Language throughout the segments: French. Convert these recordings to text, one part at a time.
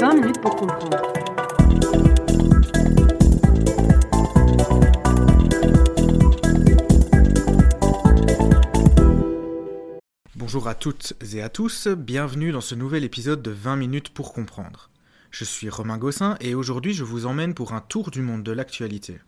20 minutes pour comprendre. Bonjour à toutes et à tous, bienvenue dans ce nouvel épisode de 20 minutes pour comprendre. Je suis Romain Gossin et aujourd'hui je vous emmène pour un tour du monde de l'actualité.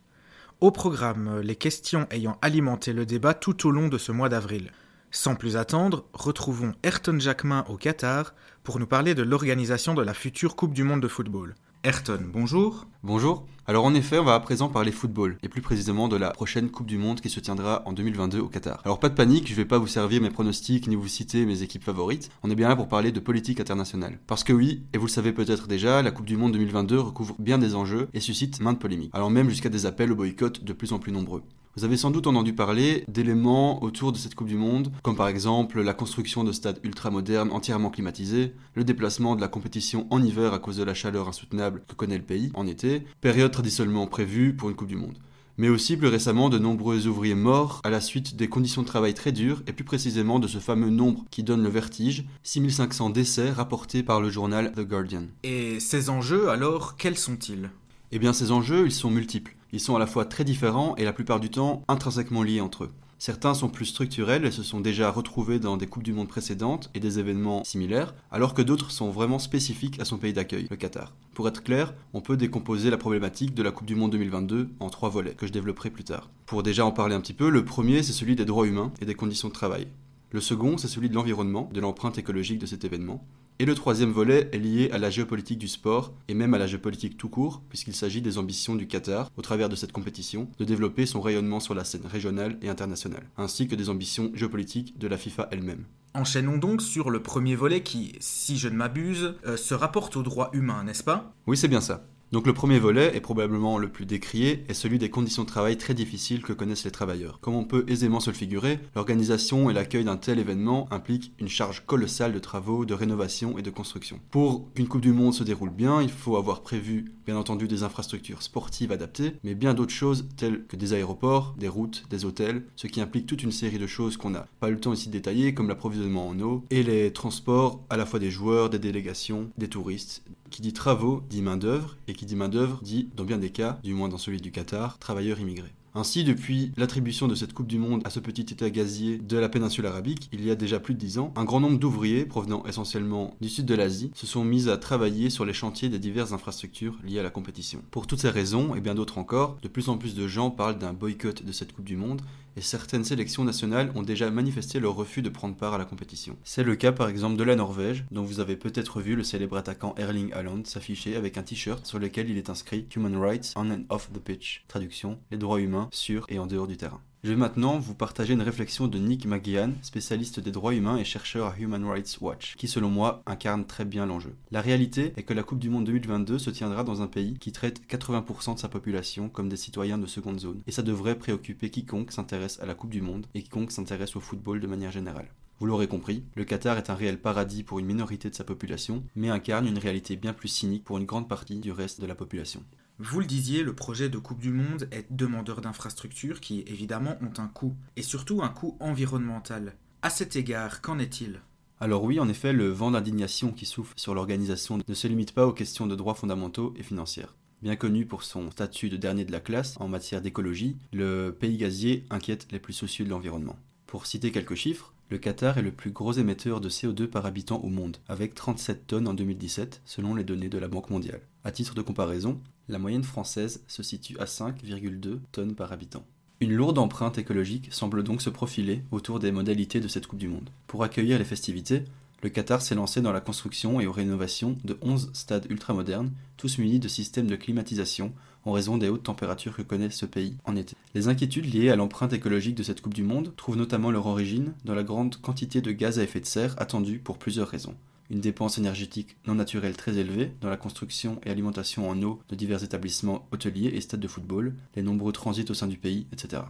Au programme, les questions ayant alimenté le débat tout au long de ce mois d'avril. Sans plus attendre, retrouvons Ayrton Jacquemin au Qatar pour nous parler de l'organisation de la future Coupe du Monde de football. Ayrton, bonjour. Bonjour. Alors en effet, on va à présent parler football, et plus précisément de la prochaine Coupe du Monde qui se tiendra en 2022 au Qatar. Alors pas de panique, je vais pas vous servir mes pronostics ni vous citer mes équipes favorites, on est bien là pour parler de politique internationale. Parce que oui, et vous le savez peut-être déjà, la Coupe du Monde 2022 recouvre bien des enjeux et suscite maintes polémiques, alors même jusqu'à des appels au boycott de plus en plus nombreux. Vous avez sans doute entendu parler d'éléments autour de cette Coupe du Monde, comme par exemple la construction de stades ultra-modernes entièrement climatisés, le déplacement de la compétition en hiver à cause de la chaleur insoutenable que connaît le pays en été, période traditionnellement prévue pour une Coupe du Monde. Mais aussi plus récemment de nombreux ouvriers morts à la suite des conditions de travail très dures et plus précisément de ce fameux nombre qui donne le vertige, 6500 décès rapportés par le journal The Guardian. Et ces enjeux alors, quels sont-ils? Eh bien ces enjeux, ils sont multiples. Ils sont à la fois très différents et la plupart du temps intrinsèquement liés entre eux. Certains sont plus structurels et se sont déjà retrouvés dans des Coupes du Monde précédentes et des événements similaires, alors que d'autres sont vraiment spécifiques à son pays d'accueil, le Qatar. Pour être clair, on peut décomposer la problématique de la Coupe du Monde 2022 en trois volets, que je développerai plus tard. Pour déjà en parler un petit peu, le premier c'est celui des droits humains et des conditions de travail. Le second, c'est celui de l'environnement, de l'empreinte écologique de cet événement. Et le troisième volet est lié à la géopolitique du sport, et même à la géopolitique tout court, puisqu'il s'agit des ambitions du Qatar, au travers de cette compétition, de développer son rayonnement sur la scène régionale et internationale, ainsi que des ambitions géopolitiques de la FIFA elle-même. Enchaînons donc sur le premier volet qui, si je ne m'abuse, euh, se rapporte aux droits humains, n'est-ce pas? Oui, c'est bien ça. Donc le premier volet, et probablement le plus décrié, est celui des conditions de travail très difficiles que connaissent les travailleurs. Comme on peut aisément se le figurer, l'organisation et l'accueil d'un tel événement impliquent une charge colossale de travaux, de rénovation et de construction. Pour qu'une Coupe du Monde se déroule bien, il faut avoir prévu, bien entendu, des infrastructures sportives adaptées, mais bien d'autres choses telles que des aéroports, des routes, des hôtels, ce qui implique toute une série de choses qu'on n'a pas le temps ici de détailler, comme l'approvisionnement en eau et les transports à la fois des joueurs, des délégations, des touristes, qui dit travaux dit main-d'œuvre, et qui dit main-d'œuvre dit, dans bien des cas, du moins dans celui du Qatar, travailleurs immigrés. Ainsi, depuis l'attribution de cette Coupe du Monde à ce petit État gazier de la péninsule arabique, il y a déjà plus de dix ans, un grand nombre d'ouvriers, provenant essentiellement du sud de l'Asie, se sont mis à travailler sur les chantiers des diverses infrastructures liées à la compétition. Pour toutes ces raisons, et bien d'autres encore, de plus en plus de gens parlent d'un boycott de cette Coupe du Monde, et certaines sélections nationales ont déjà manifesté leur refus de prendre part à la compétition. C'est le cas par exemple de la Norvège, dont vous avez peut-être vu le célèbre attaquant Erling Haaland s'afficher avec un t-shirt sur lequel il est inscrit Human Rights on and off the pitch, traduction les droits humains sur et en dehors du terrain. Je vais maintenant vous partager une réflexion de Nick McGeehan, spécialiste des droits humains et chercheur à Human Rights Watch, qui selon moi incarne très bien l'enjeu. La réalité est que la Coupe du Monde 2022 se tiendra dans un pays qui traite 80% de sa population comme des citoyens de seconde zone, et ça devrait préoccuper quiconque s'intéresse à la Coupe du Monde et quiconque s'intéresse au football de manière générale. Vous l'aurez compris, le Qatar est un réel paradis pour une minorité de sa population, mais incarne une réalité bien plus cynique pour une grande partie du reste de la population. Vous le disiez, le projet de Coupe du Monde est demandeur d'infrastructures qui, évidemment, ont un coût, et surtout un coût environnemental. À cet égard, qu'en est-il? Alors oui, en effet, le vent d'indignation qui souffle sur l'organisation ne se limite pas aux questions de droits fondamentaux et financières. Bien connu pour son statut de dernier de la classe en matière d'écologie, le pays gazier inquiète les plus soucieux de l'environnement. Pour citer quelques chiffres, le Qatar est le plus gros émetteur de CO2 par habitant au monde, avec 37 tonnes en 2017 selon les données de la Banque mondiale. À titre de comparaison, la moyenne française se situe à 5,2 tonnes par habitant. Une lourde empreinte écologique semble donc se profiler autour des modalités de cette Coupe du Monde. Pour accueillir les festivités, le Qatar s'est lancé dans la construction et aux rénovations de 11 stades ultramodernes, tous munis de systèmes de climatisation en raison des hautes températures que connaît ce pays en été. Les inquiétudes liées à l'empreinte écologique de cette Coupe du Monde trouvent notamment leur origine dans la grande quantité de gaz à effet de serre attendue pour plusieurs raisons une dépense énergétique non naturelle très élevée dans la construction et alimentation en eau de divers établissements hôteliers et stades de football, les nombreux transits au sein du pays, etc.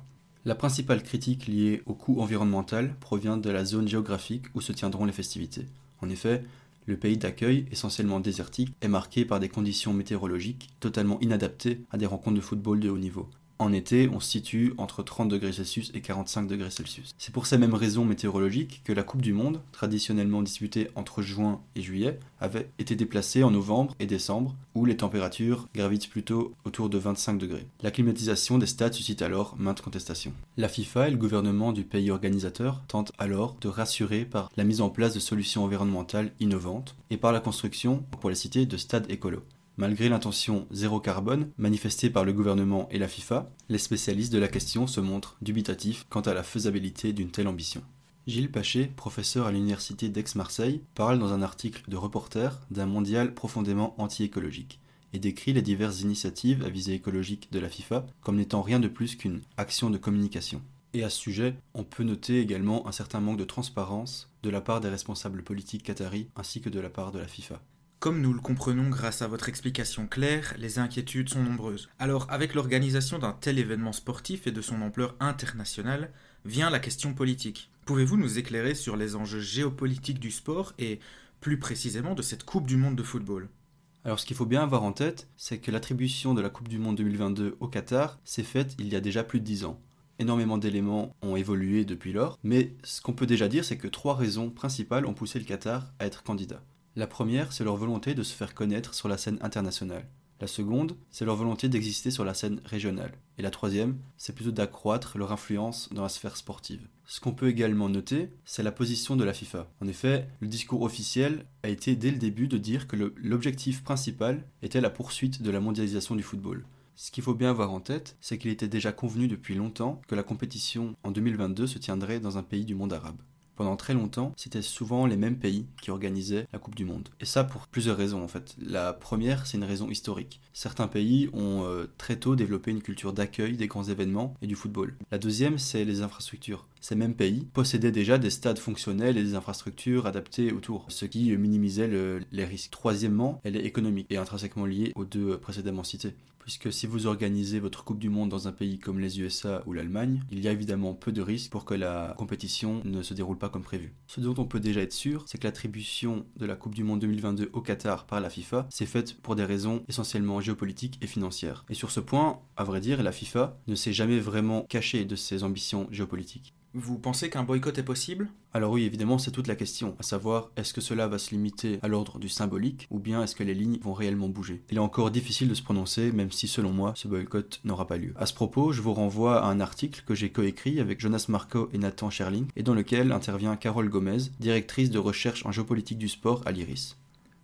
La principale critique liée au coût environnemental provient de la zone géographique où se tiendront les festivités. En effet, le pays d'accueil, essentiellement désertique, est marqué par des conditions météorologiques totalement inadaptées à des rencontres de football de haut niveau. En été, on se situe entre 30 degrés et 45 degrés. C'est pour ces mêmes raisons météorologiques que la Coupe du Monde, traditionnellement disputée entre juin et juillet, avait été déplacée en novembre et décembre, où les températures gravitent plutôt autour de 25 degrés. La climatisation des stades suscite alors maintes contestations. La FIFA et le gouvernement du pays organisateur tentent alors de rassurer par la mise en place de solutions environnementales innovantes et par la construction, pour les citer, de stades écolos. Malgré l'intention zéro carbone manifestée par le gouvernement et la FIFA, les spécialistes de la question se montrent dubitatifs quant à la faisabilité d'une telle ambition. Gilles Paché, professeur à l'université d'Aix-Marseille, parle dans un article de Reporter d'un mondial profondément anti-écologique et décrit les diverses initiatives à visée écologique de la FIFA comme n'étant rien de plus qu'une action de communication. Et à ce sujet, on peut noter également un certain manque de transparence de la part des responsables politiques qataris ainsi que de la part de la FIFA. Comme nous le comprenons grâce à votre explication claire, les inquiétudes sont nombreuses. Alors, avec l'organisation d'un tel événement sportif et de son ampleur internationale, vient la question politique. Pouvez-vous nous éclairer sur les enjeux géopolitiques du sport et plus précisément de cette Coupe du Monde de football? Alors ce qu'il faut bien avoir en tête, c'est que l'attribution de la Coupe du Monde 2022 au Qatar s'est faite il y a déjà plus de 10 ans. Énormément d'éléments ont évolué depuis lors, mais ce qu'on peut déjà dire, c'est que trois raisons principales ont poussé le Qatar à être candidat. La première, c'est leur volonté de se faire connaître sur la scène internationale. La seconde, c'est leur volonté d'exister sur la scène régionale. Et la troisième, c'est plutôt d'accroître leur influence dans la sphère sportive. Ce qu'on peut également noter, c'est la position de la FIFA. En effet, le discours officiel a été dès le début de dire que l'objectif principal était la poursuite de la mondialisation du football. Ce qu'il faut bien avoir en tête, c'est qu'il était déjà convenu depuis longtemps que la compétition en 2022 se tiendrait dans un pays du monde arabe pendant très longtemps, c'était souvent les mêmes pays qui organisaient la Coupe du Monde. Et ça pour plusieurs raisons en fait. La première, c'est une raison historique. Certains pays ont euh, très tôt développé une culture d'accueil des grands événements et du football. La deuxième, c'est les infrastructures. Ces mêmes pays possédaient déjà des stades fonctionnels et des infrastructures adaptées autour, ce qui minimisait les risques. Troisièmement, elle est économique et intrinsèquement liée aux deux précédemment cités puisque si vous organisez votre Coupe du Monde dans un pays comme les USA ou l'Allemagne, il y a évidemment peu de risques pour que la compétition ne se déroule pas comme prévu. Ce dont on peut déjà être sûr, c'est que l'attribution de la Coupe du Monde 2022 au Qatar par la FIFA s'est faite pour des raisons essentiellement géopolitiques et financières. Et sur ce point, à vrai dire, la FIFA ne s'est jamais vraiment cachée de ses ambitions géopolitiques. Vous pensez qu'un boycott est possible? Alors oui, évidemment, c'est toute la question, à savoir est-ce que cela va se limiter à l'ordre du symbolique ou bien est-ce que les lignes vont réellement bouger? Il est encore difficile de se prononcer, même si selon moi, ce boycott n'aura pas lieu. À ce propos, je vous renvoie à un article que j'ai coécrit avec Jonas Marco et Nathan Sherling, et dans lequel intervient Carole Gomez, directrice de recherche en géopolitique du sport à l'IRIS.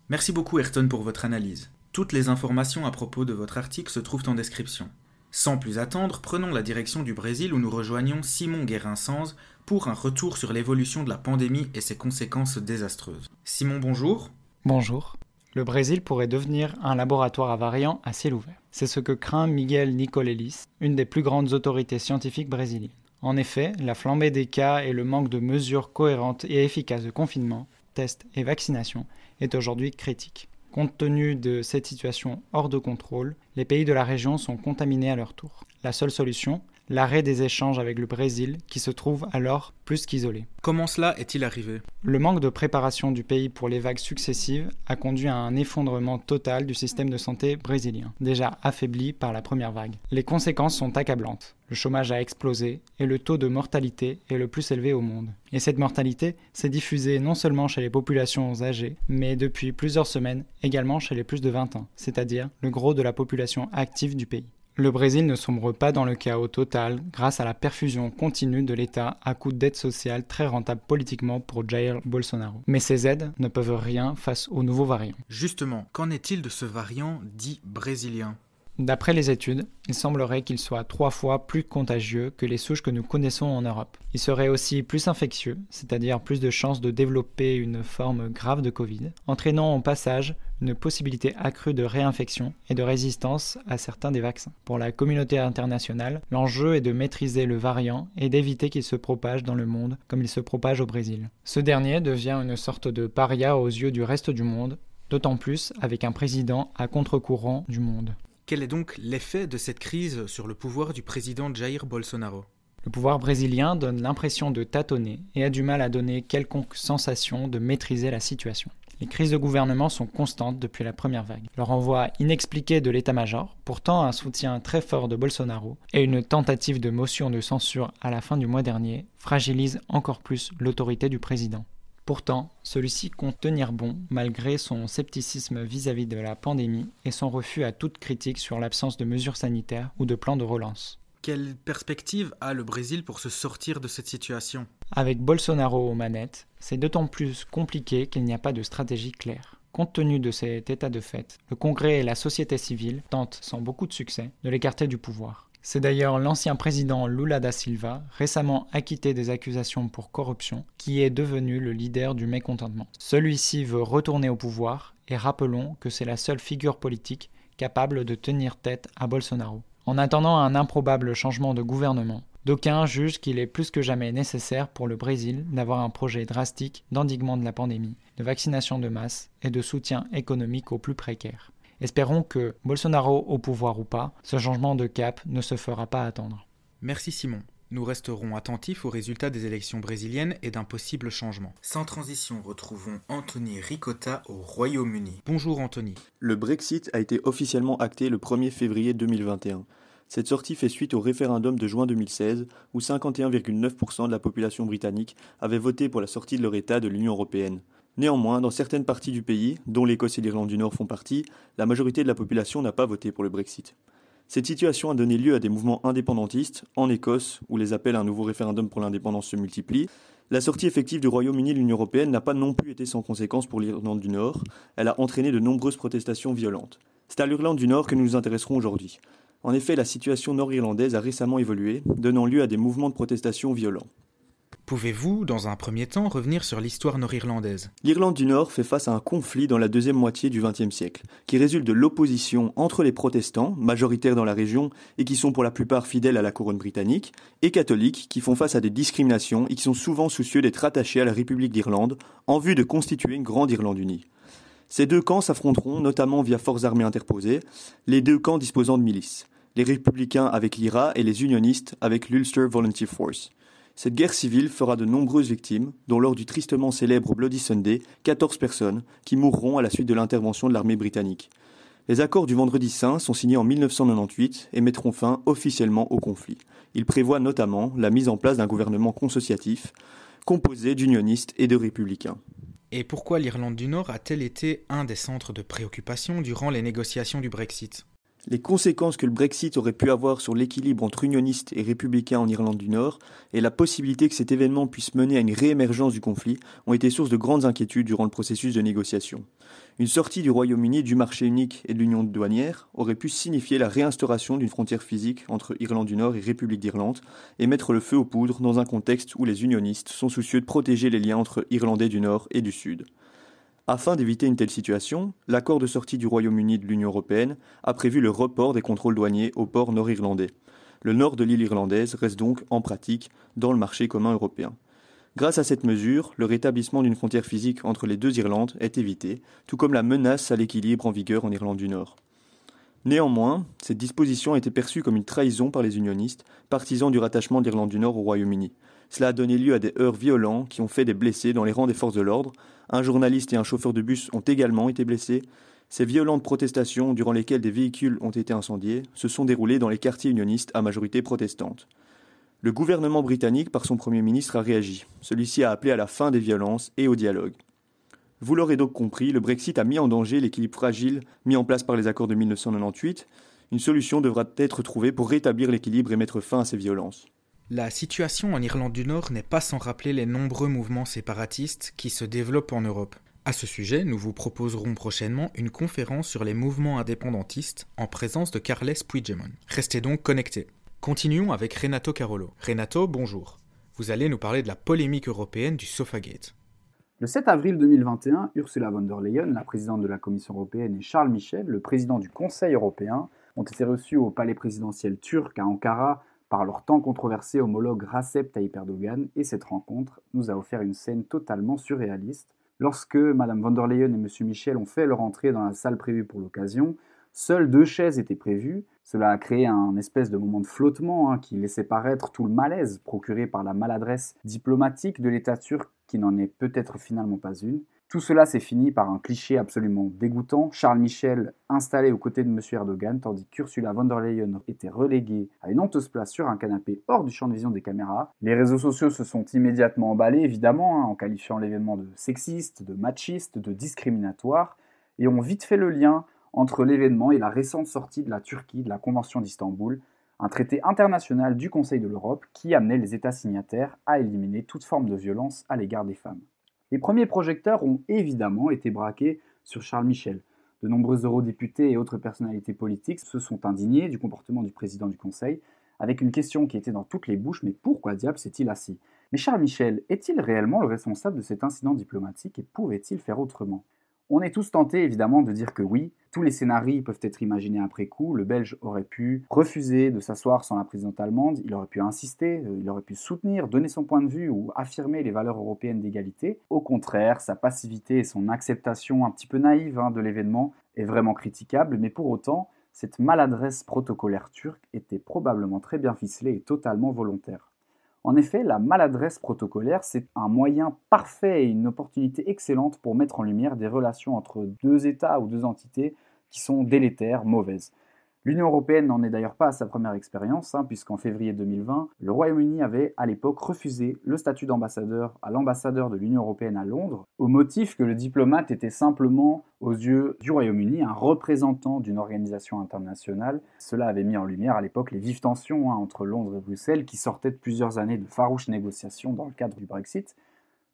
Merci beaucoup Ayrton pour votre analyse. Toutes les informations à propos de votre article se trouvent en description. Sans plus attendre, prenons la direction du Brésil où nous rejoignons Simon Guérin-Sanz pour un retour sur l'évolution de la pandémie et ses conséquences désastreuses. Simon, bonjour. Bonjour. Le Brésil pourrait devenir un laboratoire à variants à ciel ouvert. C'est ce que craint Miguel Nicolelis, une des plus grandes autorités scientifiques brésiliennes. En effet, la flambée des cas et le manque de mesures cohérentes et efficaces de confinement, tests et vaccination est aujourd'hui critique. Compte tenu de cette situation hors de contrôle, les pays de la région sont contaminés à leur tour. La seule solution, l'arrêt des échanges avec le Brésil, qui se trouve alors plus qu'isolé. Comment cela est-il arrivé? Le manque de préparation du pays pour les vagues successives a conduit à un effondrement total du système de santé brésilien, déjà affaibli par la première vague. Les conséquences sont accablantes. Le chômage a explosé et le taux de mortalité est le plus élevé au monde. Et cette mortalité s'est diffusée non seulement chez les populations âgées, mais depuis plusieurs semaines également chez les plus de 20 ans, c'est-à-dire le gros de la population active du pays. Le Brésil ne sombre pas dans le chaos total grâce à la perfusion continue de l'État à coups d'aides sociales très rentables politiquement pour Jair Bolsonaro. Mais ces aides ne peuvent rien face au nouveau variant. Justement, qu'en est-il de ce variant dit brésilien? D'après les études, il semblerait qu'il soit trois fois plus contagieux que les souches que nous connaissons en Europe. Il serait aussi plus infectieux, c'est-à-dire plus de chances de développer une forme grave de Covid, entraînant au passage une possibilité accrue de réinfection et de résistance à certains des vaccins. Pour la communauté internationale, l'enjeu est de maîtriser le variant et d'éviter qu'il se propage dans le monde comme il se propage au Brésil. Ce dernier devient une sorte de paria aux yeux du reste du monde, d'autant plus avec un président à contre-courant du monde. Quel est donc l'effet de cette crise sur le pouvoir du président Jair Bolsonaro? Le pouvoir brésilien donne l'impression de tâtonner et a du mal à donner quelconque sensation de maîtriser la situation. Les crises de gouvernement sont constantes depuis la première vague. Le renvoi inexpliqué de l'état-major, pourtant un soutien très fort de Bolsonaro, et une tentative de motion de censure à la fin du mois dernier fragilisent encore plus l'autorité du président. Pourtant, celui-ci compte tenir bon malgré son scepticisme vis-à-vis de la pandémie et son refus à toute critique sur l'absence de mesures sanitaires ou de plans de relance. Quelle perspective a le Brésil pour se sortir de cette situation? Avec Bolsonaro aux manettes, c'est d'autant plus compliqué qu'il n'y a pas de stratégie claire. Compte tenu de cet état de fait, le Congrès et la société civile tentent, sans beaucoup de succès, de l'écarter du pouvoir. C'est d'ailleurs l'ancien président Lula da Silva, récemment acquitté des accusations pour corruption, qui est devenu le leader du mécontentement. Celui-ci veut retourner au pouvoir, et rappelons que c'est la seule figure politique capable de tenir tête à Bolsonaro. En attendant un improbable changement de gouvernement, d'aucuns jugent qu'il est plus que jamais nécessaire pour le Brésil d'avoir un projet drastique d'endiguement de la pandémie, de vaccination de masse et de soutien économique aux plus précaires. Espérons que, Bolsonaro au pouvoir ou pas, ce changement de cap ne se fera pas attendre. Merci Simon. Nous resterons attentifs aux résultats des élections brésiliennes et d'un possible changement. Sans transition, retrouvons Anthony Ricotta au Royaume-Uni. Bonjour Anthony. Le Brexit a été officiellement acté le 1er février 2021. Cette sortie fait suite au référendum de juin 2016 où 51,9% de la population britannique avait voté pour la sortie de leur État de l'Union européenne. Néanmoins, dans certaines parties du pays, dont l'Écosse et l'Irlande du Nord font partie, la majorité de la population n'a pas voté pour le Brexit. Cette situation a donné lieu à des mouvements indépendantistes, en Écosse, où les appels à un nouveau référendum pour l'indépendance se multiplient. La sortie effective du Royaume-Uni de l'Union européenne n'a pas non plus été sans conséquences pour l'Irlande du Nord, elle a entraîné de nombreuses protestations violentes. C'est à l'Irlande du Nord que nous nous intéresserons aujourd'hui. En effet, la situation nord-irlandaise a récemment évolué, donnant lieu à des mouvements de protestation violents. Pouvez-vous, dans un premier temps, revenir sur l'histoire nord-irlandaise? L'Irlande du Nord fait face à un conflit dans la deuxième moitié du XXe siècle, qui résulte de l'opposition entre les protestants, majoritaires dans la région et qui sont pour la plupart fidèles à la couronne britannique, et catholiques, qui font face à des discriminations et qui sont souvent soucieux d'être attachés à la République d'Irlande en vue de constituer une grande Irlande unie. Ces deux camps s'affronteront notamment via forces armées interposées, les deux camps disposant de milices, les républicains avec l'IRA et les unionistes avec l'Ulster Volunteer Force. Cette guerre civile fera de nombreuses victimes, dont lors du tristement célèbre Bloody Sunday, 14 personnes qui mourront à la suite de l'intervention de l'armée britannique. Les accords du Vendredi Saint sont signés en 1998 et mettront fin officiellement au conflit. Ils prévoient notamment la mise en place d'un gouvernement consociatif composé d'unionistes et de républicains. Et pourquoi l'Irlande du Nord a-t-elle été un des centres de préoccupation durant les négociations du Brexit? Les conséquences que le Brexit aurait pu avoir sur l'équilibre entre unionistes et républicains en Irlande du Nord et la possibilité que cet événement puisse mener à une réémergence du conflit ont été source de grandes inquiétudes durant le processus de négociation. Une sortie du Royaume-Uni du marché unique et de l'union douanière aurait pu signifier la réinstauration d'une frontière physique entre Irlande du Nord et République d'Irlande et mettre le feu aux poudres dans un contexte où les unionistes sont soucieux de protéger les liens entre Irlandais du Nord et du Sud. Afin d'éviter une telle situation, l'accord de sortie du Royaume-Uni de l'Union européenne a prévu le report des contrôles douaniers au port nord-irlandais. Le nord de l'île irlandaise reste donc, en pratique, dans le marché commun européen. Grâce à cette mesure, le rétablissement d'une frontière physique entre les deux Irlandes est évité, tout comme la menace à l'équilibre en vigueur en Irlande du Nord. Néanmoins, cette disposition a été perçue comme une trahison par les unionistes, partisans du rattachement d'Irlande du Nord au Royaume-Uni. Cela a donné lieu à des heurts violents qui ont fait des blessés dans les rangs des forces de l'ordre. Un journaliste et un chauffeur de bus ont également été blessés. Ces violentes protestations, durant lesquelles des véhicules ont été incendiés, se sont déroulées dans les quartiers unionistes à majorité protestante. Le gouvernement britannique, par son Premier ministre, a réagi. Celui-ci a appelé à la fin des violences et au dialogue. Vous l'aurez donc compris, le Brexit a mis en danger l'équilibre fragile mis en place par les accords de 1998. Une solution devra être trouvée pour rétablir l'équilibre et mettre fin à ces violences. La situation en Irlande du Nord n'est pas sans rappeler les nombreux mouvements séparatistes qui se développent en Europe. À ce sujet, nous vous proposerons prochainement une conférence sur les mouvements indépendantistes en présence de Carles Puigdemont. Restez donc connectés. Continuons avec Renato Carolo. Renato, bonjour. Vous allez nous parler de la polémique européenne du Sofagate. Le 7 avril 2021, Ursula von der Leyen, la présidente de la Commission européenne, et Charles Michel, le président du Conseil européen, ont été reçus au palais présidentiel turc à Ankara par leur tant controversé homologue Recep Tayyip Erdogan, et cette rencontre nous a offert une scène totalement surréaliste. Lorsque Mme von der Leyen et M. Michel ont fait leur entrée dans la salle prévue pour l'occasion, seules deux chaises étaient prévues. Cela a créé un espèce de moment de flottement hein, qui laissait paraître tout le malaise procuré par la maladresse diplomatique de l'État turc qui n'en est peut-être finalement pas une. Tout cela s'est fini par un cliché absolument dégoûtant. Charles Michel installé aux côtés de M. Erdogan, tandis qu'Ursula von der Leyen était reléguée à une honteuse place sur un canapé hors du champ de vision des caméras. Les réseaux sociaux se sont immédiatement emballés, évidemment, hein, en qualifiant l'événement de sexiste, de machiste, de discriminatoire, et ont vite fait le lien entre l'événement et la récente sortie de la Turquie de la Convention d'Istanbul, un traité international du Conseil de l'Europe qui amenait les États signataires à éliminer toute forme de violence à l'égard des femmes. Les premiers projecteurs ont évidemment été braqués sur Charles Michel. De nombreux eurodéputés et autres personnalités politiques se sont indignés du comportement du président du Conseil, avec une question qui était dans toutes les bouches, mais pourquoi diable s'est-il assis? Mais Charles Michel est-il réellement le responsable de cet incident diplomatique et pouvait-il faire autrement? On est tous tentés évidemment de dire que oui, tous les scénarios peuvent être imaginés après coup. Le Belge aurait pu refuser de s'asseoir sans la présidente allemande, il aurait pu insister, euh, il aurait pu soutenir, donner son point de vue ou affirmer les valeurs européennes d'égalité. Au contraire, sa passivité et son acceptation un petit peu naïve hein, de l'événement est vraiment critiquable, mais pour autant, cette maladresse protocolaire turque était probablement très bien ficelée et totalement volontaire. En effet, la maladresse protocolaire, c'est un moyen parfait et une opportunité excellente pour mettre en lumière des relations entre deux États ou deux entités qui sont délétères, mauvaises. L'Union européenne n'en est d'ailleurs pas à sa première expérience, hein, puisqu'en février 2020, le Royaume-Uni avait à l'époque refusé le statut d'ambassadeur à l'ambassadeur de l'Union européenne à Londres, au motif que le diplomate était simplement, aux yeux du Royaume-Uni, un représentant d'une organisation internationale. Cela avait mis en lumière à l'époque les vives tensions hein, entre Londres et Bruxelles, qui sortaient de plusieurs années de farouches négociations dans le cadre du Brexit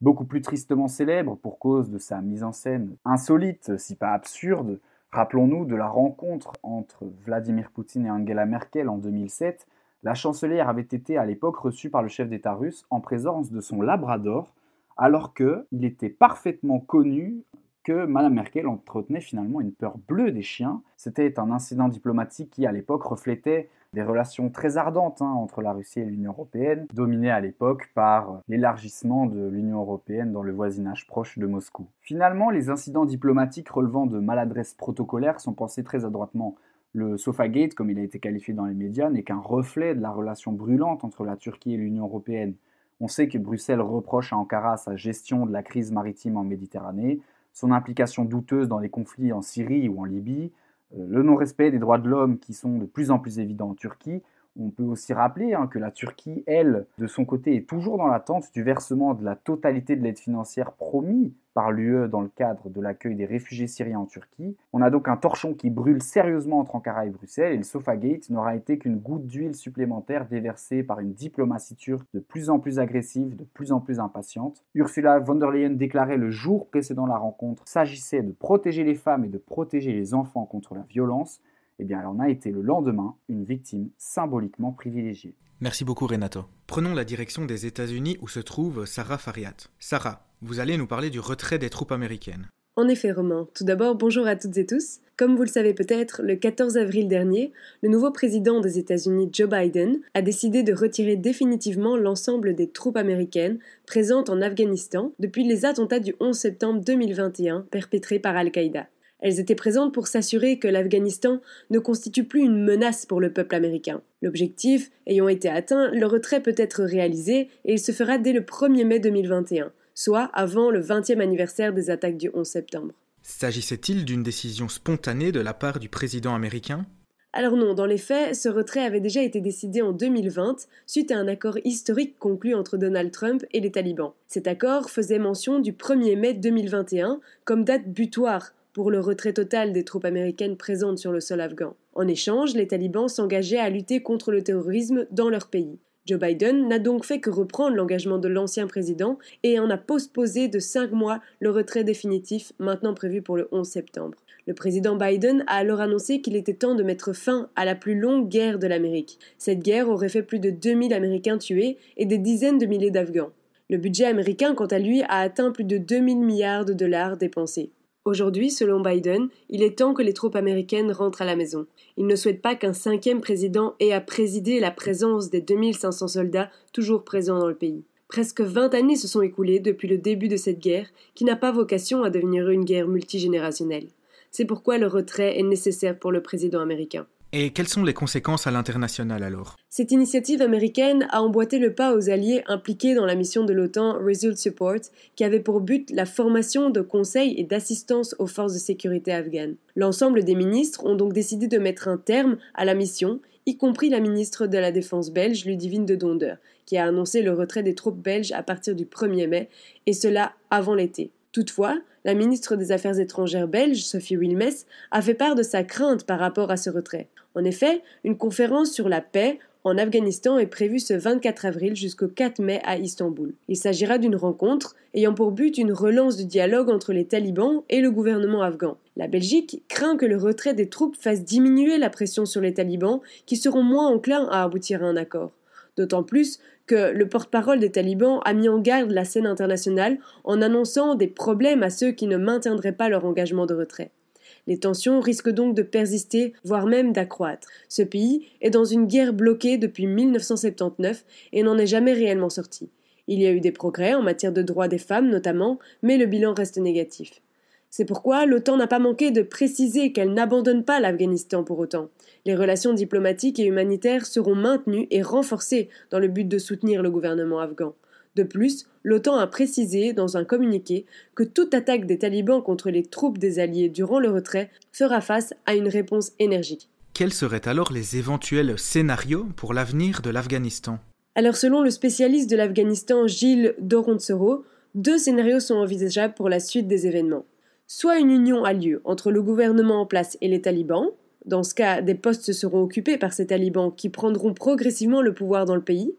beaucoup plus tristement célèbre pour cause de sa mise en scène insolite, si pas absurde, Rappelons-nous de la rencontre entre Vladimir Poutine et Angela Merkel en 2007. La chancelière avait été à l'époque reçue par le chef d'État russe en présence de son Labrador, alors qu'il était parfaitement connu que Mme Merkel entretenait finalement une peur bleue des chiens. C'était un incident diplomatique qui, à l'époque, reflétait des relations très ardentes hein, entre la Russie et l'Union européenne, dominées à l'époque par l'élargissement de l'Union européenne dans le voisinage proche de Moscou. Finalement, les incidents diplomatiques relevant de maladresse protocolaire sont pensés très adroitement. Le Sofagate, comme il a été qualifié dans les médias, n'est qu'un reflet de la relation brûlante entre la Turquie et l'Union européenne. On sait que Bruxelles reproche à Ankara sa gestion de la crise maritime en Méditerranée, son implication douteuse dans les conflits en Syrie ou en Libye, euh, le non-respect des droits de l'homme qui sont de plus en plus évidents en Turquie. On peut aussi rappeler hein, que la Turquie, elle, de son côté, est toujours dans l'attente du versement de la totalité de l'aide financière promise par l'UE dans le cadre de l'accueil des réfugiés syriens en Turquie. On a donc un torchon qui brûle sérieusement entre Ankara et Bruxelles et le Sofagate n'aura été qu'une goutte d'huile supplémentaire déversée par une diplomatie turque de plus en plus agressive, de plus en plus impatiente. Ursula von der Leyen déclarait le jour précédent la rencontre s'agissait de protéger les femmes et de protéger les enfants contre la violence. Eh bien, elle en a été le lendemain une victime symboliquement privilégiée. Merci beaucoup Renato. Prenons la direction des États-Unis où se trouve Sarah Fariat. Sarah, vous allez nous parler du retrait des troupes américaines. En effet, Romain. Tout d'abord, bonjour à toutes et tous. Comme vous le savez peut-être, le 14 avril dernier, le nouveau président des États-Unis, Joe Biden, a décidé de retirer définitivement l'ensemble des troupes américaines présentes en Afghanistan depuis les attentats du 11 septembre 2021 perpétrés par Al-Qaïda. Elles étaient présentes pour s'assurer que l'Afghanistan ne constitue plus une menace pour le peuple américain. L'objectif ayant été atteint, le retrait peut être réalisé et il se fera dès le 1er mai 2021, soit avant le 20e anniversaire des attaques du 11 septembre. S'agissait-il d'une décision spontanée de la part du président américain? Alors non, dans les faits, ce retrait avait déjà été décidé en 2020 suite à un accord historique conclu entre Donald Trump et les talibans. Cet accord faisait mention du 1er mai 2021 comme date butoir pour le retrait total des troupes américaines présentes sur le sol afghan. En échange, les talibans s'engageaient à lutter contre le terrorisme dans leur pays. Joe Biden n'a donc fait que reprendre l'engagement de l'ancien président et en a postposé de cinq mois le retrait définitif maintenant prévu pour le 11 septembre. Le président Biden a alors annoncé qu'il était temps de mettre fin à la plus longue guerre de l'Amérique. Cette guerre aurait fait plus de 2000 Américains tués et des dizaines de milliers d'Afghans. Le budget américain, quant à lui, a atteint plus de 2000 milliards de dollars dépensés. Aujourd'hui, selon Biden, il est temps que les troupes américaines rentrent à la maison. Il ne souhaite pas qu'un cinquième président ait à présider la présence des 2500 soldats toujours présents dans le pays. Presque 20 années se sont écoulées depuis le début de cette guerre, qui n'a pas vocation à devenir une guerre multigénérationnelle. C'est pourquoi le retrait est nécessaire pour le président américain. Et quelles sont les conséquences à l'international alors? Cette initiative américaine a emboîté le pas aux alliés impliqués dans la mission de l'OTAN Result Support, qui avait pour but la formation de conseils et d'assistance aux forces de sécurité afghanes. L'ensemble des ministres ont donc décidé de mettre un terme à la mission, y compris la ministre de la Défense belge, Ludivine de Donder, qui a annoncé le retrait des troupes belges à partir du 1er mai, et cela avant l'été. Toutefois, la ministre des Affaires étrangères belge, Sophie Wilmès, a fait part de sa crainte par rapport à ce retrait. En effet, une conférence sur la paix en Afghanistan est prévue ce 24 avril jusqu'au 4 mai à Istanbul. Il s'agira d'une rencontre ayant pour but une relance du dialogue entre les talibans et le gouvernement afghan. La Belgique craint que le retrait des troupes fasse diminuer la pression sur les talibans qui seront moins enclins à aboutir à un accord. D'autant plus que le porte-parole des talibans a mis en garde la scène internationale en annonçant des problèmes à ceux qui ne maintiendraient pas leur engagement de retrait. Les tensions risquent donc de persister, voire même d'accroître. Ce pays est dans une guerre bloquée depuis 1979 et n'en est jamais réellement sorti. Il y a eu des progrès en matière de droits des femmes notamment, mais le bilan reste négatif. C'est pourquoi l'OTAN n'a pas manqué de préciser qu'elle n'abandonne pas l'Afghanistan pour autant. Les relations diplomatiques et humanitaires seront maintenues et renforcées dans le but de soutenir le gouvernement afghan. De plus, l'OTAN a précisé dans un communiqué que toute attaque des talibans contre les troupes des alliés durant le retrait fera face à une réponse énergique. Quels seraient alors les éventuels scénarios pour l'avenir de l'Afghanistan? Alors selon le spécialiste de l'Afghanistan Gilles Dorontsoro, deux scénarios sont envisageables pour la suite des événements. Soit une union a lieu entre le gouvernement en place et les talibans, dans ce cas des postes seront occupés par ces talibans qui prendront progressivement le pouvoir dans le pays,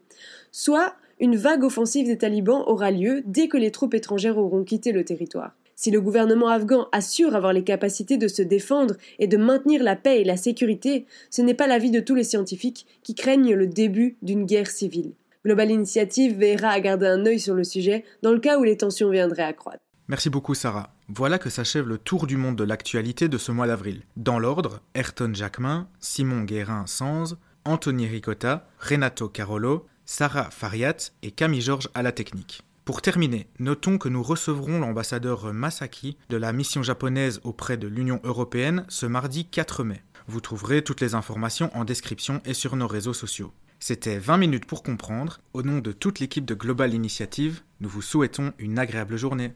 soit une vague offensive des talibans aura lieu dès que les troupes étrangères auront quitté le territoire. Si le gouvernement afghan assure avoir les capacités de se défendre et de maintenir la paix et la sécurité, ce n'est pas l'avis de tous les scientifiques qui craignent le début d'une guerre civile. Global Initiative veillera à garder un œil sur le sujet dans le cas où les tensions viendraient à croître. Merci beaucoup Sarah. Voilà que s'achève le tour du monde de l'actualité de ce mois d'avril. Dans l'ordre, Ayrton Jacquemin, Simon Guérin-Sanz, Anthony Ricotta, Renato Carolo, Sarah Fariat et Camille Georges à la technique. Pour terminer, notons que nous recevrons l'ambassadeur Masaki de la mission japonaise auprès de l'Union européenne ce mardi 4 mai. Vous trouverez toutes les informations en description et sur nos réseaux sociaux. C'était 20 minutes pour comprendre. Au nom de toute l'équipe de Global Initiative, nous vous souhaitons une agréable journée.